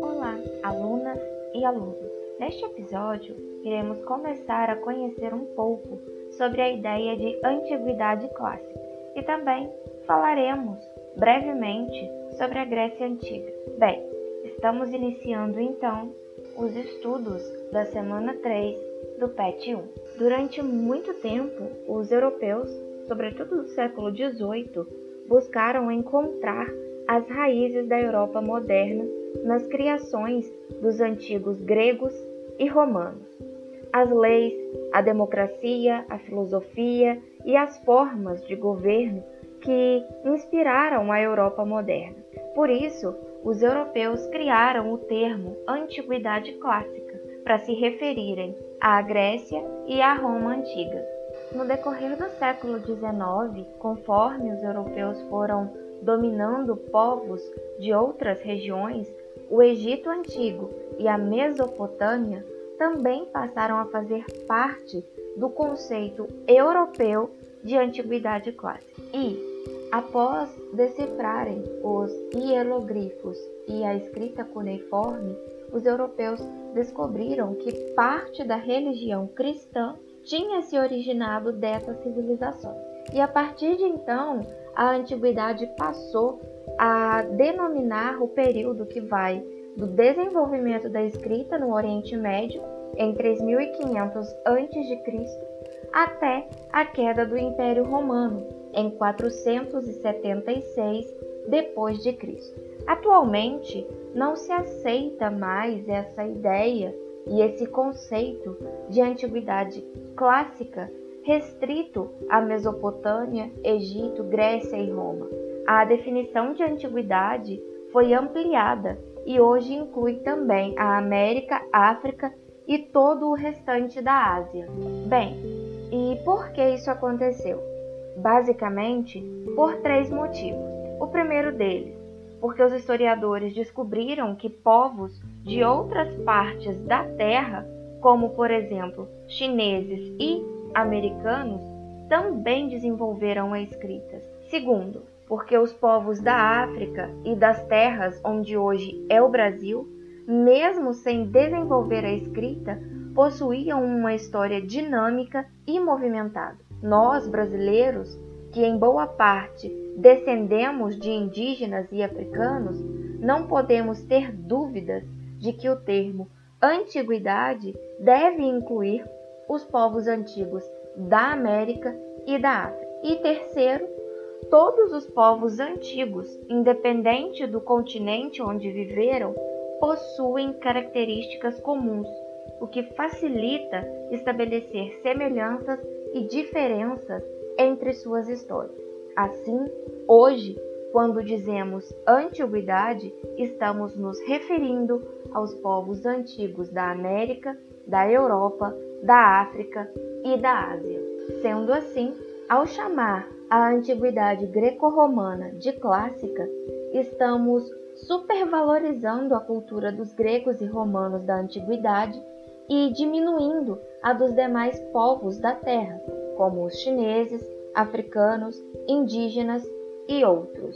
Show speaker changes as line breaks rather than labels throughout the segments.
Olá, alunas e alunos. Neste episódio, iremos começar a conhecer um pouco sobre a ideia de antiguidade clássica e também falaremos brevemente sobre a Grécia Antiga. Bem, estamos iniciando então os estudos da semana 3 do PET 1. Durante muito tempo, os europeus, sobretudo no século XVIII, buscaram encontrar as raízes da Europa moderna nas criações dos antigos gregos e romanos. As leis, a democracia, a filosofia e as formas de governo que inspiraram a Europa moderna. Por isso, os europeus criaram o termo Antiguidade Clássica para se referirem à Grécia e à Roma antigas. No decorrer do século XIX, conforme os europeus foram dominando povos de outras regiões, o Egito Antigo e a Mesopotâmia também passaram a fazer parte do conceito europeu de antiguidade clássica. E, após decifrarem os hieroglifos e a escrita cuneiforme, os europeus descobriram que parte da religião cristã tinha se originado dessas civilizações. E a partir de então, a antiguidade passou a denominar o período que vai do desenvolvimento da escrita no Oriente Médio em 3500 a.C. até a queda do Império Romano em 476 depois de Cristo. Atualmente, não se aceita mais essa ideia e esse conceito de antiguidade clássica restrito à Mesopotâmia, Egito, Grécia e Roma. A definição de antiguidade foi ampliada e hoje inclui também a América, África e todo o restante da Ásia. Bem, e por que isso aconteceu? Basicamente, por três motivos. O primeiro deles, porque os historiadores descobriram que povos de outras partes da Terra, como por exemplo chineses e americanos, também desenvolveram a escrita. Segundo, porque os povos da África e das terras onde hoje é o Brasil, mesmo sem desenvolver a escrita, possuíam uma história dinâmica e movimentada. Nós, brasileiros, que em boa parte descendemos de indígenas e africanos, não podemos ter dúvidas de que o termo antiguidade deve incluir os povos antigos da América e da África. E terceiro, todos os povos antigos, independente do continente onde viveram, possuem características comuns, o que facilita estabelecer semelhanças e diferenças entre suas histórias. Assim, hoje, quando dizemos antiguidade, estamos nos referindo aos povos antigos da América, da Europa, da África e da Ásia. Sendo assim, ao chamar a antiguidade greco-romana de clássica, estamos supervalorizando a cultura dos gregos e romanos da antiguidade e diminuindo a dos demais povos da Terra, como os chineses, africanos, indígenas e outros.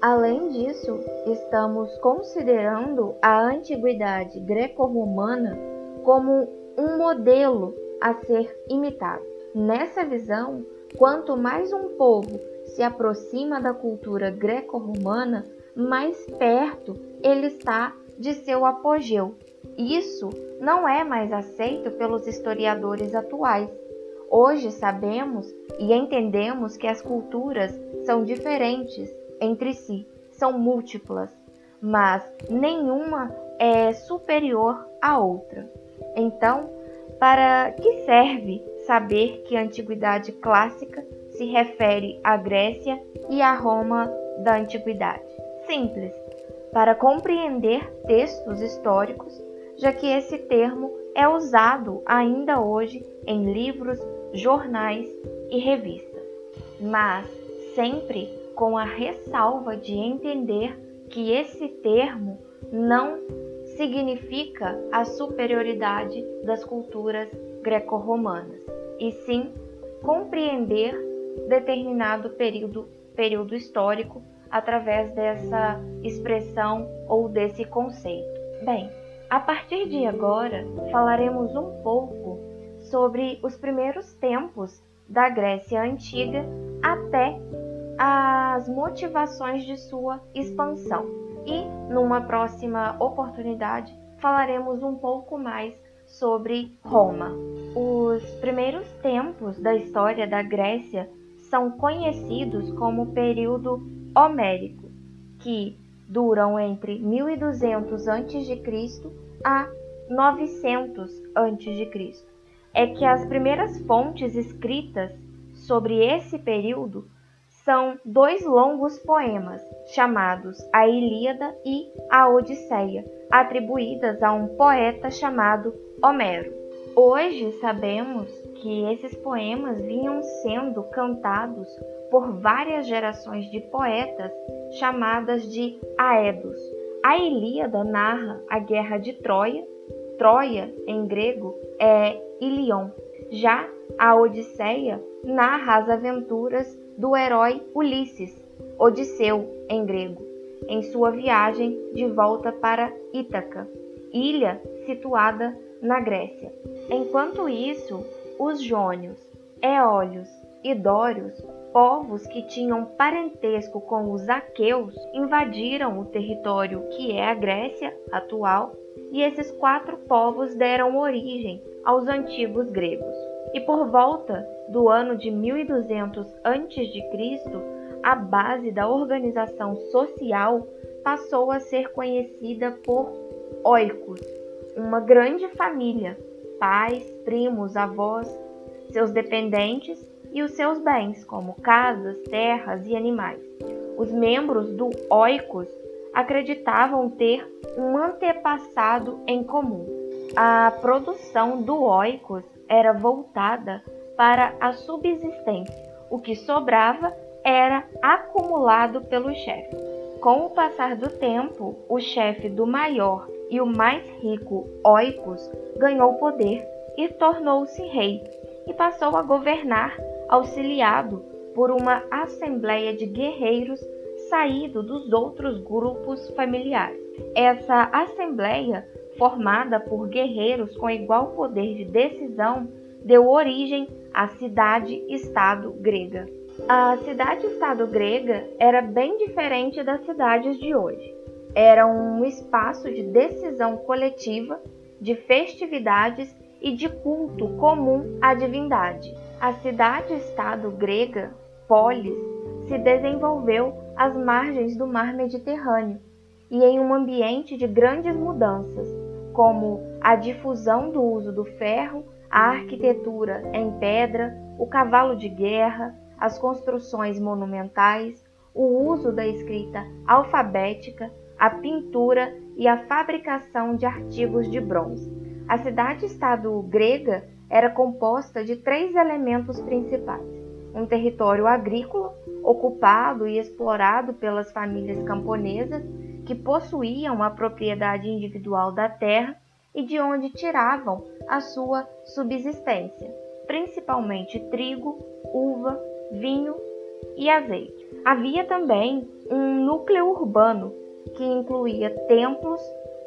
Além disso, estamos considerando a antiguidade greco-romana como um modelo a ser imitado. Nessa visão, quanto mais um povo se aproxima da cultura greco-romana, mais perto ele está de seu apogeu. Isso não é mais aceito pelos historiadores atuais, Hoje sabemos e entendemos que as culturas são diferentes entre si, são múltiplas, mas nenhuma é superior à outra. Então, para que serve saber que a antiguidade clássica se refere à Grécia e à Roma da antiguidade? Simples, para compreender textos históricos, já que esse termo é usado ainda hoje em livros, jornais e revistas, mas sempre com a ressalva de entender que esse termo não significa a superioridade das culturas greco-romanas, e sim compreender determinado período, período histórico através dessa expressão ou desse conceito. Bem, a partir de agora falaremos um pouco sobre os primeiros tempos da Grécia Antiga até as motivações de sua expansão. E numa próxima oportunidade falaremos um pouco mais sobre Roma. Os primeiros tempos da história da Grécia são conhecidos como período homérico, que duram entre 1200 a.C. a 900 a.C. É que as primeiras fontes escritas sobre esse período são dois longos poemas, chamados A Ilíada e A Odisseia, atribuídas a um poeta chamado Homero. Hoje sabemos que esses poemas vinham sendo cantados por várias gerações de poetas chamadas de Aedos. A Ilíada narra a guerra de Troia, Troia em grego é Ilion. Já a Odisseia narra as aventuras do herói Ulisses, Odisseu em grego, em sua viagem de volta para Ítaca, ilha situada na Grécia. Enquanto isso, os jônios, eólios e dórios, povos que tinham parentesco com os aqueus, invadiram o território que é a Grécia atual, e esses quatro povos deram origem aos antigos gregos. E por volta do ano de 1200 a.C., a base da organização social passou a ser conhecida por oicos, uma grande família, pais, primos, avós, seus dependentes e os seus bens, como casas, terras e animais. Os membros do oikos acreditavam ter um antepassado em comum. A produção do oikos era voltada para a subsistência. O que sobrava era acumulado pelo chefe. Com o passar do tempo, o chefe do maior e o mais rico Oikos ganhou poder e tornou-se rei, e passou a governar auxiliado por uma assembleia de guerreiros saído dos outros grupos familiares. Essa assembleia, formada por guerreiros com igual poder de decisão, deu origem à cidade-estado grega. A cidade-estado grega era bem diferente das cidades de hoje. Era um espaço de decisão coletiva, de festividades e de culto comum à divindade. A cidade-estado grega, Polis, se desenvolveu às margens do mar Mediterrâneo e em um ambiente de grandes mudanças, como a difusão do uso do ferro, a arquitetura em pedra, o cavalo de guerra, as construções monumentais, o uso da escrita alfabética, a pintura e a fabricação de artigos de bronze. A cidade-estado grega era composta de três elementos principais: um território agrícola, ocupado e explorado pelas famílias camponesas que possuíam a propriedade individual da terra e de onde tiravam a sua subsistência, principalmente trigo, uva, vinho e azeite. Havia também um núcleo urbano que incluía templos,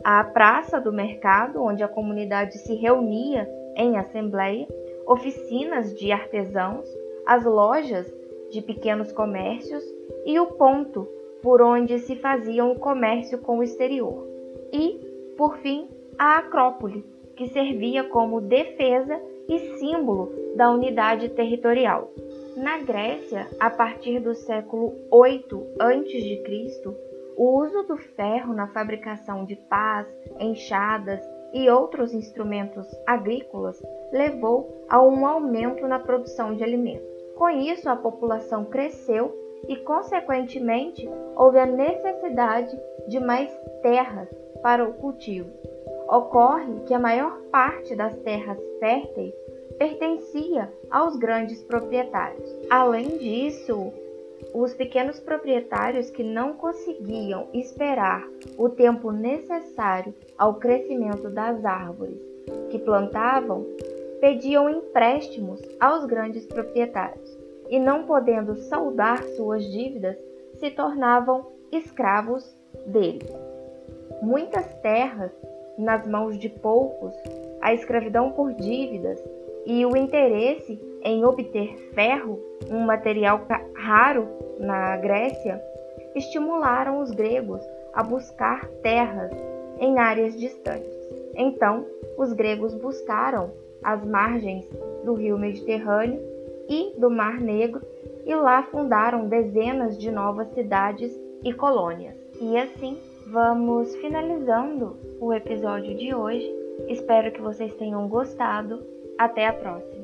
a praça do mercado, onde a comunidade se reunia em assembleia, oficinas de artesãos, as lojas de pequenos comércios e o ponto por onde se fazia o comércio com o exterior. E, por fim, a Acrópole, que servia como defesa e símbolo da unidade territorial. Na Grécia, a partir do século 8 a.C., o uso do ferro na fabricação de pás, enxadas e outros instrumentos agrícolas levou a um aumento na produção de alimentos. Com isso, a população cresceu e, consequentemente, houve a necessidade de mais terras para o cultivo. Ocorre que a maior parte das terras férteis pertencia aos grandes proprietários. Além disso, os pequenos proprietários que não conseguiam esperar o tempo necessário ao crescimento das árvores que plantavam pediam empréstimos aos grandes proprietários e, não podendo saldar suas dívidas, se tornavam escravos deles. Muitas terras nas mãos de poucos, a escravidão por dívidas e o interesse em obter ferro, um material raro na Grécia, estimularam os gregos a buscar terras em áreas distantes. Então, os gregos buscaram as margens do rio Mediterrâneo e do Mar Negro e lá fundaram dezenas de novas cidades e colônias. E assim vamos finalizando o episódio de hoje. Espero que vocês tenham gostado. Até a próxima!